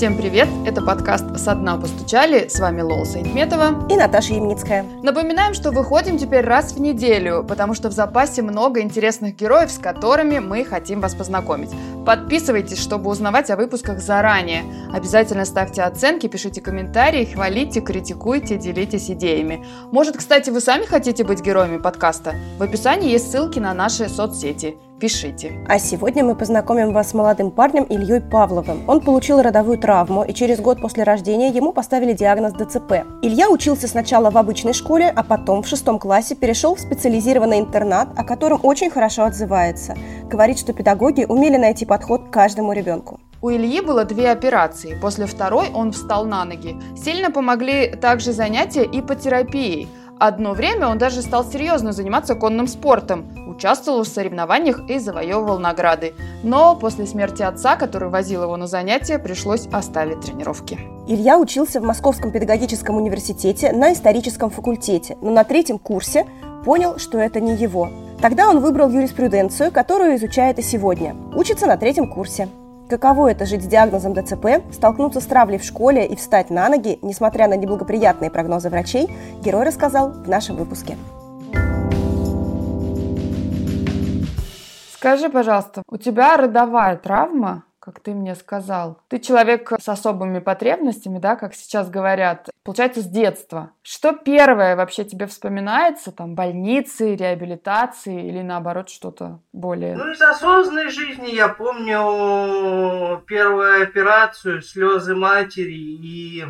Всем привет! Это подкаст «Со дна постучали». С вами Лола Сайтметова и Наташа Ямницкая. Напоминаем, что выходим теперь раз в неделю, потому что в запасе много интересных героев, с которыми мы хотим вас познакомить. Подписывайтесь, чтобы узнавать о выпусках заранее. Обязательно ставьте оценки, пишите комментарии, хвалите, критикуйте, делитесь идеями. Может, кстати, вы сами хотите быть героями подкаста? В описании есть ссылки на наши соцсети – Пишите. А сегодня мы познакомим вас с молодым парнем Ильей Павловым. Он получил родовую травму, и через год после рождения ему поставили диагноз ДЦП. Илья учился сначала в обычной школе, а потом в шестом классе перешел в специализированный интернат, о котором очень хорошо отзывается. Говорит, что педагоги умели найти подход к каждому ребенку. У Ильи было две операции. После второй он встал на ноги. Сильно помогли также занятия и по терапии. Одно время он даже стал серьезно заниматься конным спортом, участвовал в соревнованиях и завоевывал награды. Но после смерти отца, который возил его на занятия, пришлось оставить тренировки. Илья учился в Московском педагогическом университете на историческом факультете, но на третьем курсе понял, что это не его. Тогда он выбрал юриспруденцию, которую изучает и сегодня. Учится на третьем курсе. Каково это жить с диагнозом ДЦП, столкнуться с травлей в школе и встать на ноги, несмотря на неблагоприятные прогнозы врачей, герой рассказал в нашем выпуске. Скажи, пожалуйста, у тебя родовая травма? Как ты мне сказал. Ты человек с особыми потребностями, да, как сейчас говорят, получается, с детства. Что первое вообще тебе вспоминается? Там больницы, реабилитации или наоборот что-то более? Ну, из осознанной жизни я помню первую операцию, слезы матери и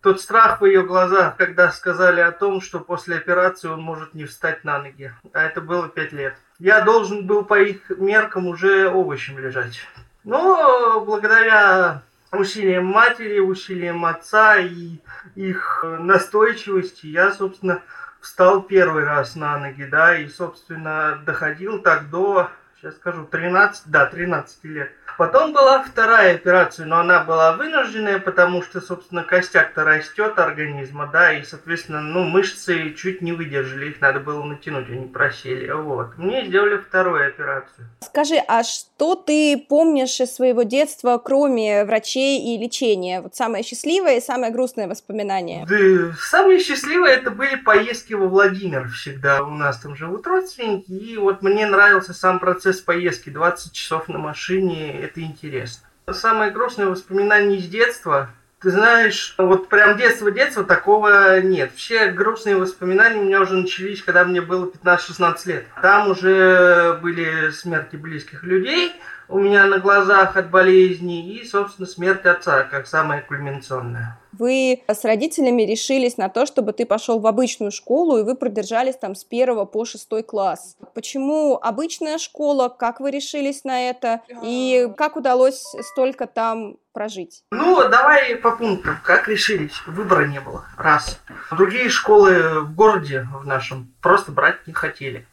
тот страх в ее глазах, когда сказали о том, что после операции он может не встать на ноги. А это было пять лет. Я должен был по их меркам уже овощем лежать. Но благодаря усилиям матери, усилиям отца и их настойчивости я, собственно, встал первый раз на ноги, да, и, собственно, доходил так до, сейчас скажу, 13, да, 13 лет. Потом была вторая операция, но она была вынужденная, потому что, собственно, костяк-то растет организма, да, и, соответственно, ну, мышцы чуть не выдержали, их надо было натянуть, они просели, вот. Мне сделали вторую операцию. Скажи, а что ты помнишь из своего детства, кроме врачей и лечения? Вот самое счастливое и самое грустное воспоминание. Да, самое счастливое это были поездки во Владимир всегда. У нас там живут родственники, и вот мне нравился сам процесс поездки, 20 часов на машине, это интересно. Самое грустное воспоминание из детства, ты знаешь, вот прям детство-детство такого нет. Все грустные воспоминания у меня уже начались, когда мне было 15-16 лет. Там уже были смерти близких людей, у меня на глазах от болезни и, собственно, смерть отца, как самая кульминационная. Вы с родителями решились на то, чтобы ты пошел в обычную школу, и вы продержались там с первого по шестой класс. Почему обычная школа? Как вы решились на это? И как удалось столько там прожить? Ну, давай по пунктам. Как решились? Выбора не было. Раз. Другие школы в городе в нашем просто брать не хотели.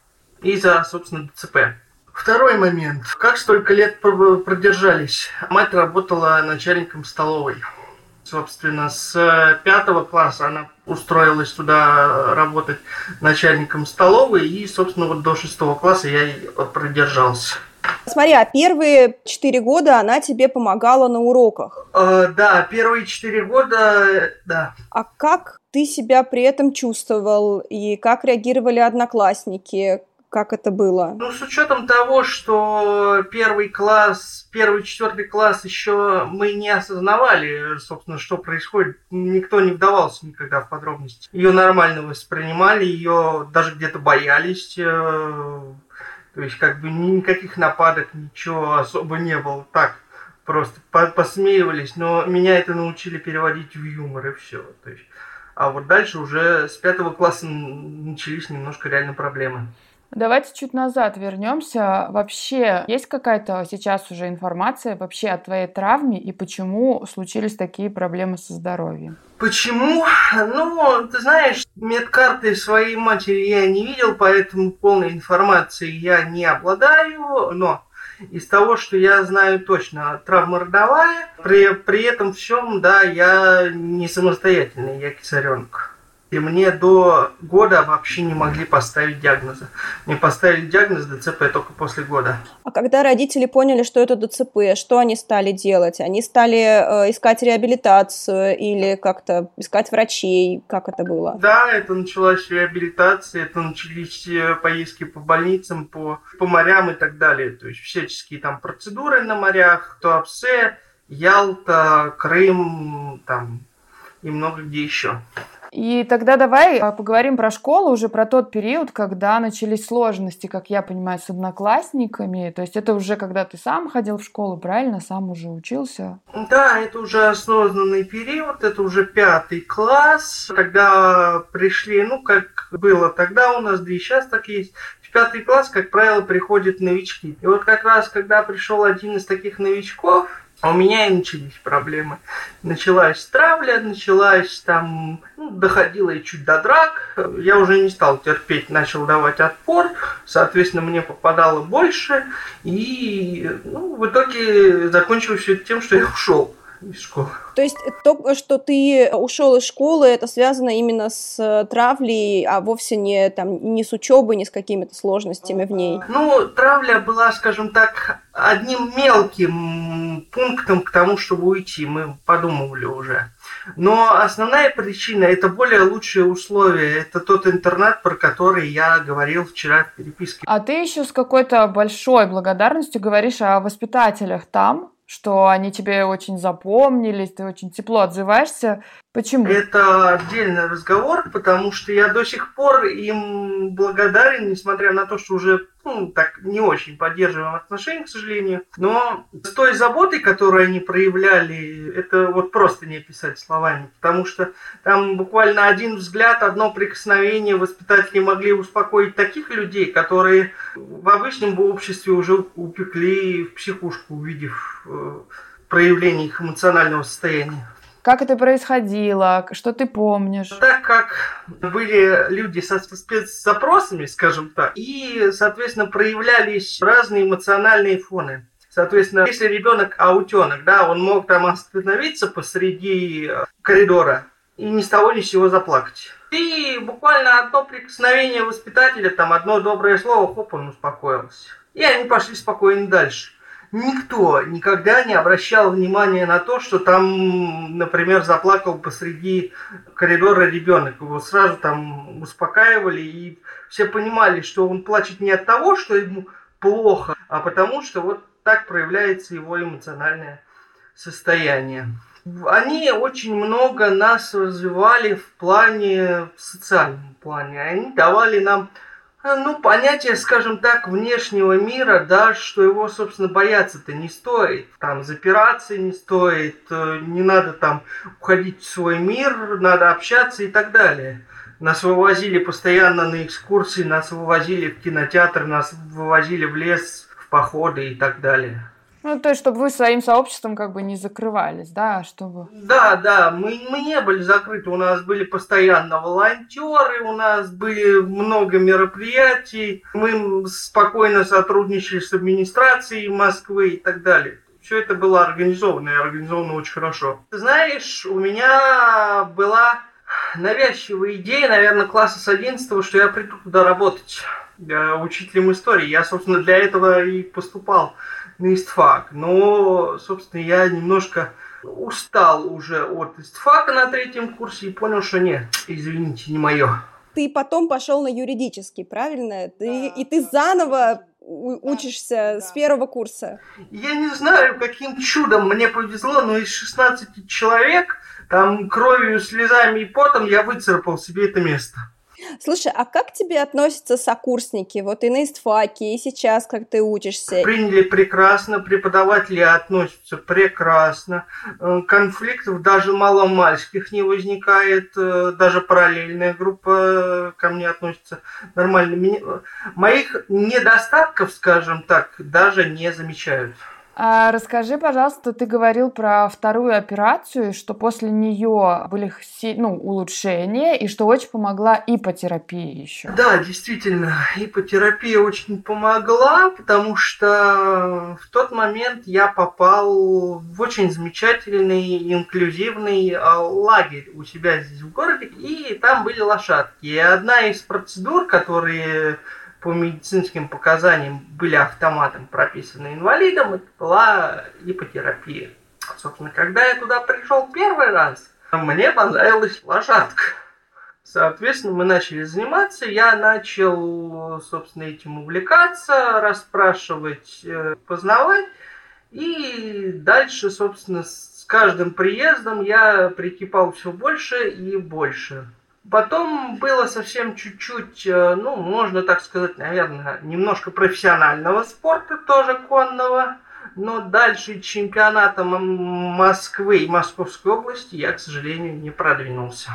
Из-за, собственно, ДЦП. Второй момент. Как столько лет продержались? Мать работала начальником столовой. Собственно, с пятого класса она устроилась туда работать начальником столовой, и, собственно, вот до шестого класса я продержался. Смотри, а первые четыре года она тебе помогала на уроках? Э, да, первые четыре года, да. А как ты себя при этом чувствовал и как реагировали одноклассники? Как это было? Ну, с учетом того, что первый класс, первый, четвертый класс еще мы не осознавали, собственно, что происходит. Никто не вдавался никогда в подробности. Ее нормально воспринимали, ее даже где-то боялись. То есть, как бы никаких нападок, ничего особо не было. Так, просто посмеивались, но меня это научили переводить в юмор и все. То есть, а вот дальше уже с пятого класса начались немножко реально проблемы. Давайте чуть назад вернемся. Вообще, есть какая-то сейчас уже информация вообще о твоей травме и почему случились такие проблемы со здоровьем? Почему? Ну, ты знаешь, медкарты своей матери я не видел, поэтому полной информации я не обладаю, но из того, что я знаю точно, травма родовая, при, при этом всем, да, я не самостоятельный, я кисаренок. И мне до года вообще не могли поставить диагноза. Мне поставили диагноз ДЦП только после года. А когда родители поняли, что это ДЦП, что они стали делать? Они стали э, искать реабилитацию или как-то искать врачей? Как это было? Да, это началась реабилитация, это начались э, поездки по больницам, по, по морям и так далее. То есть всяческие там процедуры на морях, Туапсе, Ялта, Крым, там и много где еще. И тогда давай а, поговорим про школу, уже про тот период, когда начались сложности, как я понимаю, с одноклассниками. То есть это уже когда ты сам ходил в школу, правильно? Сам уже учился? Да, это уже осознанный период, это уже пятый класс. Когда пришли, ну, как было тогда у нас, да и сейчас так есть, в пятый класс, как правило, приходят новички. И вот как раз, когда пришел один из таких новичков, а у меня и начались проблемы. Началась травля, началась там, ну, доходила и чуть до драк. Я уже не стал терпеть, начал давать отпор. Соответственно, мне попадало больше. И ну, в итоге закончилось все тем, что я ушел из школы. То есть то, что ты ушел из школы, это связано именно с э, травлей, а вовсе не, там, не с учебой, не с какими-то сложностями в ней? Ну, травля была, скажем так, одним мелким пунктом к тому, чтобы уйти. Мы подумывали уже. Но основная причина – это более лучшие условия. Это тот интернат, про который я говорил вчера в переписке. А ты еще с какой-то большой благодарностью говоришь о воспитателях там, что они тебе очень запомнились, ты очень тепло отзываешься. Почему? Это отдельный разговор, потому что я до сих пор им благодарен, несмотря на то, что уже ну, так не очень поддерживаем отношения, к сожалению. Но с той заботой, которую они проявляли, это вот просто не описать словами. Потому что там буквально один взгляд, одно прикосновение воспитатели могли успокоить таких людей, которые в обычном обществе уже упекли в психушку, увидев э, проявление их эмоционального состояния. Как это происходило? Что ты помнишь? Так как были люди со спецзапросами, скажем так, и, соответственно, проявлялись разные эмоциональные фоны. Соответственно, если ребенок аутенок, да, он мог там остановиться посреди э, коридора и ни с того ни с сего заплакать. И буквально одно прикосновение воспитателя, там одно доброе слово, хоп, он успокоился. И они пошли спокойно дальше никто никогда не обращал внимания на то, что там, например, заплакал посреди коридора ребенок. Его сразу там успокаивали, и все понимали, что он плачет не от того, что ему плохо, а потому что вот так проявляется его эмоциональное состояние. Они очень много нас развивали в плане, в социальном плане. Они давали нам ну, понятие, скажем так, внешнего мира, да, что его, собственно, бояться-то не стоит. Там запираться не стоит, э, не надо там уходить в свой мир, надо общаться и так далее. Нас вывозили постоянно на экскурсии, нас вывозили в кинотеатр, нас вывозили в лес, в походы и так далее. Ну, то есть, чтобы вы своим сообществом как бы не закрывались, да, чтобы... Да, да, мы, мы не были закрыты, у нас были постоянно волонтеры, у нас были много мероприятий, мы спокойно сотрудничали с администрацией Москвы и так далее. Все это было организовано, и организовано очень хорошо. Знаешь, у меня была навязчивая идея, наверное, класса с 11 что я приду туда работать. Я учителем истории. Я, собственно, для этого и поступал на истфак. Но, собственно, я немножко устал уже от истфака на третьем курсе и понял, что нет, извините, не мое. Ты потом пошел на юридический, правильно? Ты, да, и ты заново учишься да. с первого курса. Я не знаю, каким чудом мне повезло, но из 16 человек, там кровью, слезами и потом я выцарапал себе это место. Слушай, а как тебе относятся сокурсники? Вот и на истфаке, и сейчас, как ты учишься? Приняли прекрасно, преподаватели относятся прекрасно. Э, конфликтов даже маломальских не возникает. Э, даже параллельная группа ко мне относится нормально. Моих недостатков, скажем так, даже не замечают. А расскажи, пожалуйста, ты говорил про вторую операцию, что после нее были ну, улучшения, и что очень помогла ипотерапия еще. Да, действительно, ипотерапия очень помогла, потому что в тот момент я попал в очень замечательный инклюзивный а, лагерь у себя здесь в городе, и там были лошадки. И одна из процедур, которые по медицинским показаниям были автоматом прописаны инвалидом, это была ипотерапия. Собственно, когда я туда пришел первый раз, мне понравилась лошадка. Соответственно, мы начали заниматься, я начал, собственно, этим увлекаться, расспрашивать, э, познавать. И дальше, собственно, с каждым приездом я прикипал все больше и больше. Потом было совсем чуть-чуть, э, ну, можно так сказать, наверное, немножко профессионального спорта, тоже конного. Но дальше чемпионата Москвы и Московской области я, к сожалению, не продвинулся.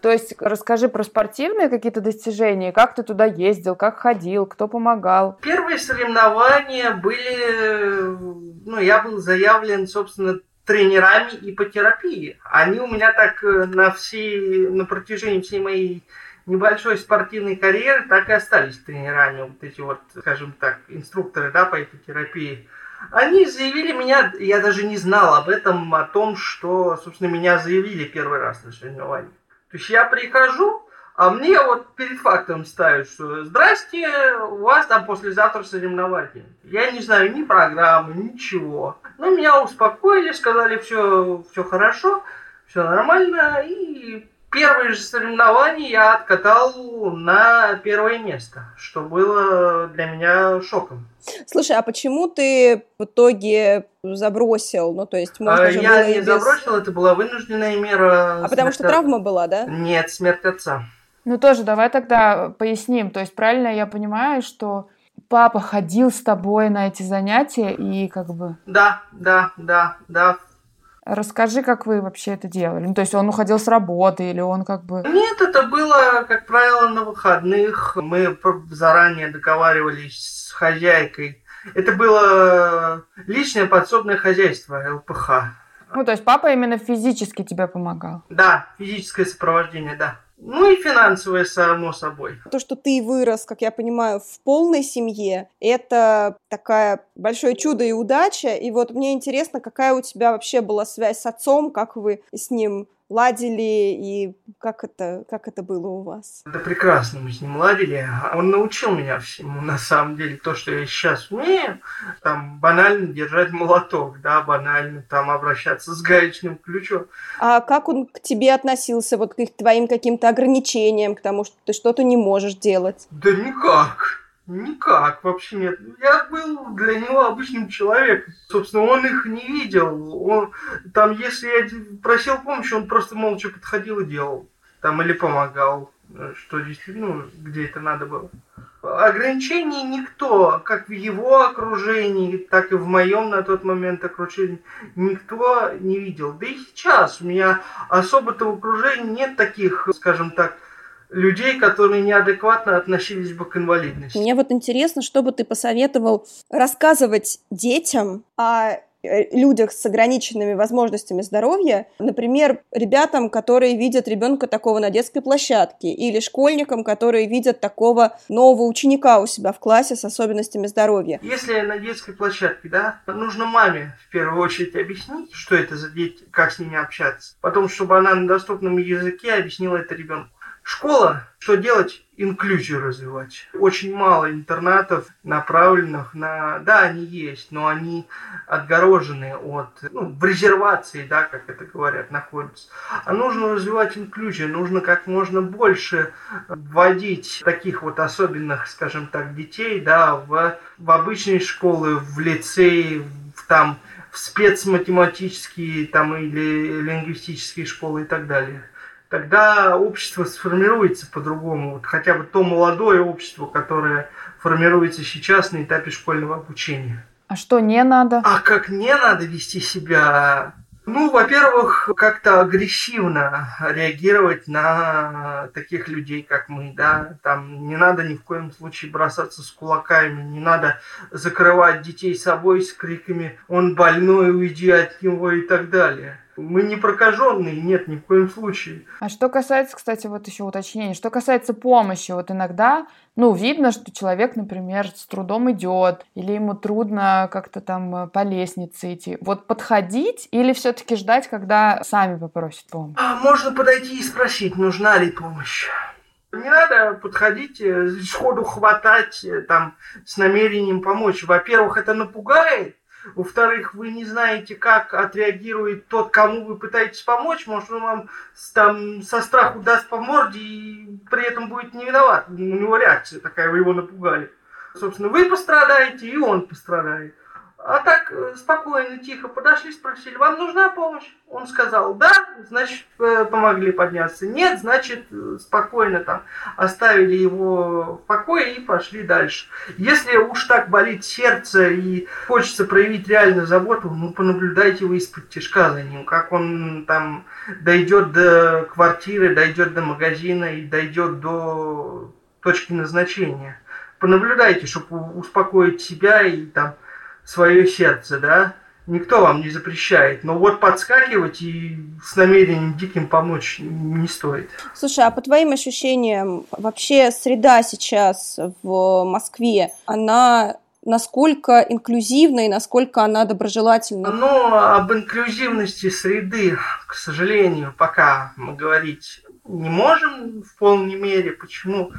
То есть расскажи про спортивные какие-то достижения, как ты туда ездил, как ходил, кто помогал. Первые соревнования были, ну, я был заявлен, собственно, тренерами ипотерапии. Они у меня так э, на, всей, на протяжении всей моей небольшой спортивной карьеры так и остались тренерами, вот эти вот, скажем так, инструкторы да, по ипотерапии. Они заявили меня, я даже не знал об этом, о том, что, собственно, меня заявили первый раз на соревновании. То есть я прихожу, а мне вот перед фактом ставят, что «Здрасте, у вас там послезавтра соревнования». Я не знаю ни программы, ничего. Но меня успокоили, сказали, все, все хорошо, все нормально. И первые же соревнования я откатал на первое место, что было для меня шоком. Слушай, а почему ты в итоге забросил? Ну, то есть, можно а, же Я не без... забросил, это была вынужденная мера. А потому что травма была, да? Нет, смерть отца. Ну тоже, давай тогда поясним. То есть правильно я понимаю, что папа ходил с тобой на эти занятия и как бы... Да, да, да, да. Расскажи, как вы вообще это делали. Ну, то есть он уходил с работы или он как бы... Нет, это было, как правило, на выходных. Мы заранее договаривались с хозяйкой. Это было личное подсобное хозяйство ЛПХ. Ну, то есть папа именно физически тебе помогал? Да, физическое сопровождение, да. Ну и финансовое, само собой. То, что ты вырос, как я понимаю, в полной семье, это такая большое чудо и удача. И вот мне интересно, какая у тебя вообще была связь с отцом, как вы с ним ладили и как это, как это было у вас? Это прекрасно мы с ним ладили. Он научил меня всему, на самом деле, то, что я сейчас умею. Там банально держать молоток, да, банально там обращаться с гаечным ключом. А как он к тебе относился, вот к твоим каким-то ограничениям, к тому, что ты что-то не можешь делать? Да никак. Никак, вообще нет. Я был для него обычным человеком. Собственно, он их не видел. Он, там, если я просил помощи, он просто молча подходил и делал. Там или помогал, что действительно, ну, где это надо было. Ограничений никто, как в его окружении, так и в моем на тот момент окружении, никто не видел. Да и сейчас у меня особо-то в окружении нет таких, скажем так, людей, которые неадекватно относились бы к инвалидности. Мне вот интересно, что бы ты посоветовал рассказывать детям о э, людях с ограниченными возможностями здоровья, например, ребятам, которые видят ребенка такого на детской площадке, или школьникам, которые видят такого нового ученика у себя в классе с особенностями здоровья. Если на детской площадке, да, нужно маме в первую очередь объяснить, что это за дети, как с ними общаться. Потом, чтобы она на доступном языке объяснила это ребенку. Школа, что делать? Инклюзию развивать. Очень мало интернатов, направленных на... Да, они есть, но они отгорожены от... Ну, в резервации, да, как это говорят, находятся. А нужно развивать инклюзию, нужно как можно больше вводить таких вот особенных, скажем так, детей, да, в, в обычные школы, в лицеи, в там в спецматематические там или лингвистические школы и так далее тогда общество сформируется по-другому. Вот хотя бы то молодое общество, которое формируется сейчас на этапе школьного обучения. А что не надо? А как не надо вести себя Ну, во-первых, как-то агрессивно реагировать на таких людей, как мы, да. Там не надо ни в коем случае бросаться с кулаками, не надо закрывать детей собой с криками «он больной, уйди от него» и так далее. Мы не прокаженные, нет, ни в коем случае. А что касается, кстати, вот еще уточнения, что касается помощи, вот иногда, ну, видно, что человек, например, с трудом идет, или ему трудно как-то там э, по лестнице идти. Вот подходить или все-таки ждать, когда сами попросят помощь? А, можно подойти и спросить, нужна ли помощь. Не надо подходить, э, сходу хватать э, там с намерением помочь. Во-первых, это напугает, во-вторых, вы не знаете, как отреагирует тот, кому вы пытаетесь помочь. Может, он вам там со страху даст по морде и при этом будет не виноват. У него реакция такая, вы его напугали. Собственно, вы пострадаете, и он пострадает. А так э, спокойно, тихо подошли, спросили, вам нужна помощь? Он сказал, да, значит, э, помогли подняться. Нет, значит, э, спокойно там оставили его в покое и пошли дальше. Если уж так болит сердце и хочется проявить реальную заботу, ну, понаблюдайте вы из-под тяжка за ним, как он там дойдет до квартиры, дойдет до магазина и дойдет до точки назначения. Понаблюдайте, чтобы успокоить себя и там свое сердце, да, никто вам не запрещает. Но вот подскакивать и с намерением диким помочь не стоит. Слушай, а по твоим ощущениям, вообще среда сейчас в Москве, она насколько инклюзивна и насколько она доброжелательна? Ну, об инклюзивности среды, к сожалению, пока мы говорить не можем в полной мере. Почему?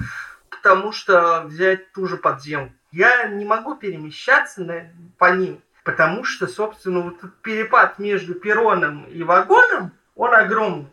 Потому что взять ту же подземку я не могу перемещаться на, по ним, потому что, собственно, вот перепад между перроном и вагоном, он огромный.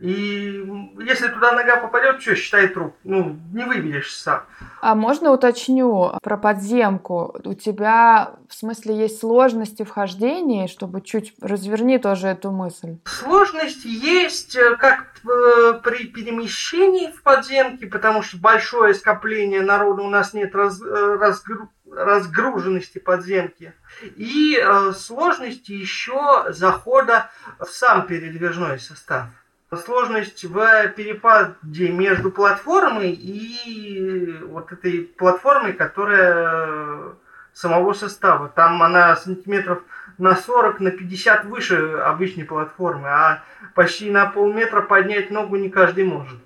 И если туда нога попадет, что, считай труп. Ну, не выберешь сам. А можно уточню про подземку? У тебя, в смысле, есть сложности вхождения, чтобы чуть разверни тоже эту мысль? Сложности есть, э, как э, при перемещении в подземке, потому что большое скопление народа, у нас нет раз, э, разгру, разгруженности подземки. И э, сложности еще захода в сам передвижной состав сложность в перепаде между платформой и вот этой платформой, которая самого состава. Там она сантиметров на 40, на 50 выше обычной платформы, а почти на полметра поднять ногу не каждый может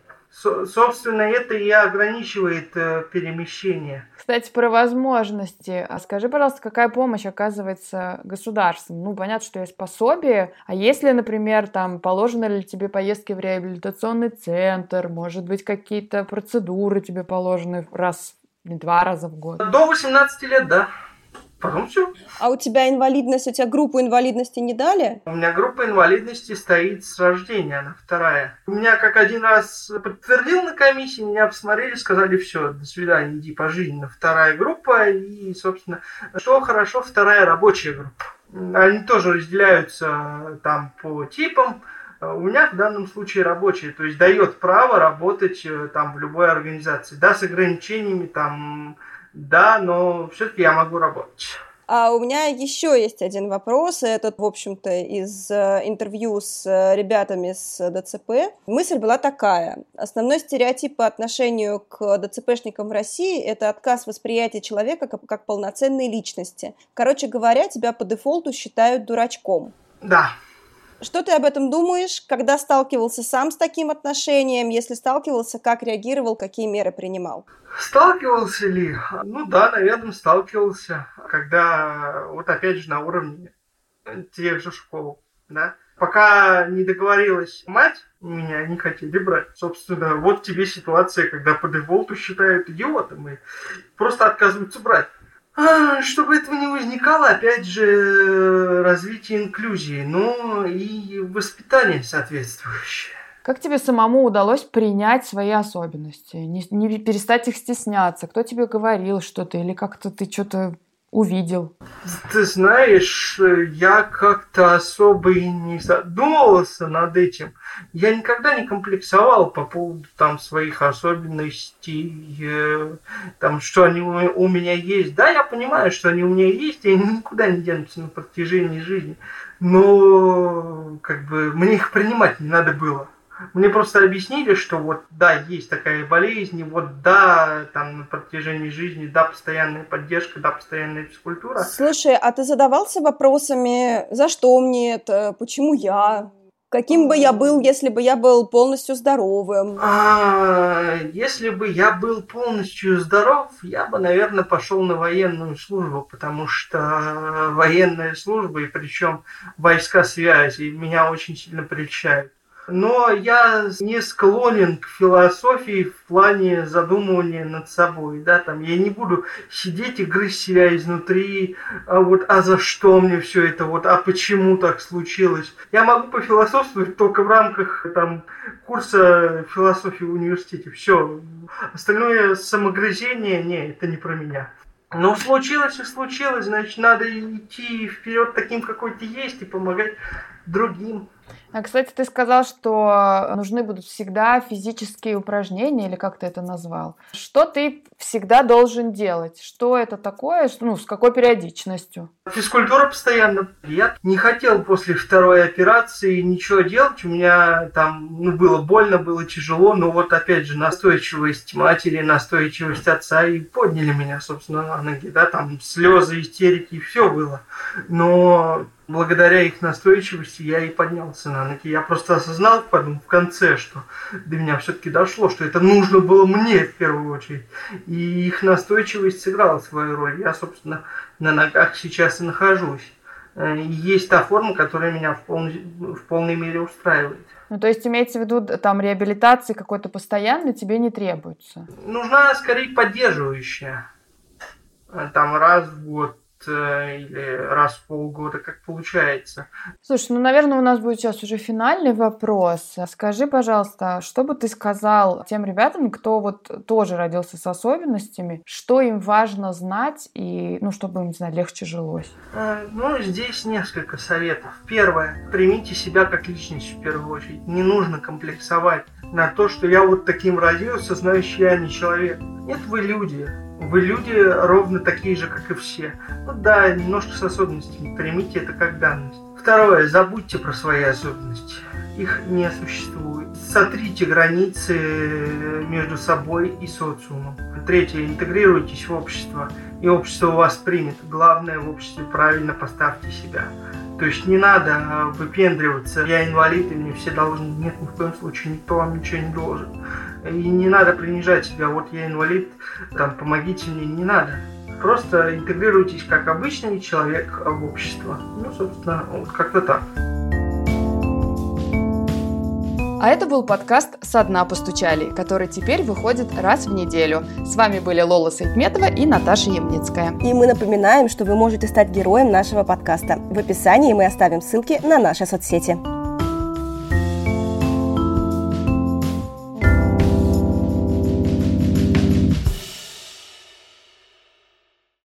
собственно, это и ограничивает э, перемещение. Кстати, про возможности. А скажи, пожалуйста, какая помощь оказывается государством? Ну, понятно, что есть пособие. А если, например, там, положены ли тебе поездки в реабилитационный центр? Может быть, какие-то процедуры тебе положены раз, не два раза в год? До 18 лет, да. Все. А у тебя инвалидность, у тебя группу инвалидности не дали? У меня группа инвалидности стоит с рождения, она вторая. У меня как один раз подтвердил на комиссии, меня посмотрели, сказали, все, до свидания, иди пожизненно. Вторая группа и, собственно, что хорошо, вторая рабочая группа. Они тоже разделяются там по типам. У меня в данном случае рабочая, то есть дает право работать э, там в любой организации. Да, с ограничениями там да, но все-таки я могу работать. А у меня еще есть один вопрос, этот, в общем-то, из э, интервью с э, ребятами с ДЦП. Мысль была такая. Основной стереотип по отношению к ДЦПшникам в России – это отказ восприятия человека как, как полноценной личности. Короче говоря, тебя по дефолту считают дурачком. Да, что ты об этом думаешь, когда сталкивался сам с таким отношением? Если сталкивался, как реагировал, какие меры принимал? Сталкивался ли? Ну да, наверное, сталкивался. Когда, вот опять же, на уровне тех же школ, да. Пока не договорилась мать, меня не хотели брать. Собственно, вот тебе ситуация, когда по дефолту считают идиотом и просто отказываются брать. А, чтобы этого не возникало, опять же, развитие инклюзии, ну и воспитание соответствующее. Как тебе самому удалось принять свои особенности, не, не перестать их стесняться? Кто тебе говорил что-то или как-то ты что-то увидел? Ты знаешь, я как-то особо и не задумывался над этим. Я никогда не комплексовал по поводу там своих особенностей, э, там, что они у меня есть. Да, я понимаю, что они у меня есть, и они никуда не денутся на протяжении жизни. Но как бы мне их принимать не надо было. Мне просто объяснили, что вот да, есть такая болезнь, и вот да, там на протяжении жизни, да, постоянная поддержка, да, постоянная физкультура. Слушай, а ты задавался вопросами, за что мне это, почему я? Каким бы я был, если бы я был полностью здоровым? А, если бы я был полностью здоров, я бы, наверное, пошел на военную службу, потому что военная служба, и причем войска связи, меня очень сильно прельщают но я не склонен к философии в плане задумывания над собой, да, там, я не буду сидеть и грызть себя изнутри, а вот, а за что мне все это, вот, а почему так случилось. Я могу пофилософствовать только в рамках, там, курса философии в университете, все. Остальное самогрызение, не, это не про меня. Ну, случилось и случилось, значит, надо идти вперед таким, какой ты есть, и помогать другим. А, кстати, ты сказал, что нужны будут всегда физические упражнения, или как ты это назвал. Что ты всегда должен делать? Что это такое? Ну, с какой периодичностью? Физкультура постоянно. Я не хотел после второй операции ничего делать. У меня там ну, было больно, было тяжело, но вот опять же настойчивость матери, настойчивость отца и подняли меня, собственно, на ноги. Да, там слезы, истерики, все было. Но благодаря их настойчивости я и поднялся на ноги. Я просто осознал потом в конце, что до меня все-таки дошло, что это нужно было мне в первую очередь. И их настойчивость сыграла свою роль. Я, собственно, на ногах сейчас и нахожусь. Э, есть та форма, которая меня в, пол... в полной мере устраивает. Ну, то есть имеется в виду, там реабилитации какой-то постоянной тебе не требуется? Нужна скорее поддерживающая. Э, там раз в год или раз в полгода, как получается. Слушай, ну, наверное, у нас будет сейчас уже финальный вопрос. Скажи, пожалуйста, что бы ты сказал тем ребятам, кто вот тоже родился с особенностями, что им важно знать и, ну, чтобы им, не знаю, легче жилось? Э, ну, здесь несколько советов. Первое. Примите себя как личность в первую очередь. Не нужно комплексовать на то, что я вот таким родился, значит, я не человек. Нет, вы люди вы люди ровно такие же, как и все. Ну да, немножко с особенностями. Примите это как данность. Второе. Забудьте про свои особенности. Их не существует. Сотрите границы между собой и социумом. Третье. Интегрируйтесь в общество, и общество вас примет. Главное в обществе правильно поставьте себя. То есть не надо выпендриваться. Я инвалид, и мне все должны. Нет, ни в коем случае никто вам ничего не должен. И не надо принижать себя. Вот я инвалид, там, помогите мне. Не надо. Просто интегрируйтесь как обычный человек в общество. Ну, собственно, вот как-то так. А это был подкаст «Со дна постучали», который теперь выходит раз в неделю. С вами были Лола Сайтметова и Наташа Емницкая. И мы напоминаем, что вы можете стать героем нашего подкаста. В описании мы оставим ссылки на наши соцсети.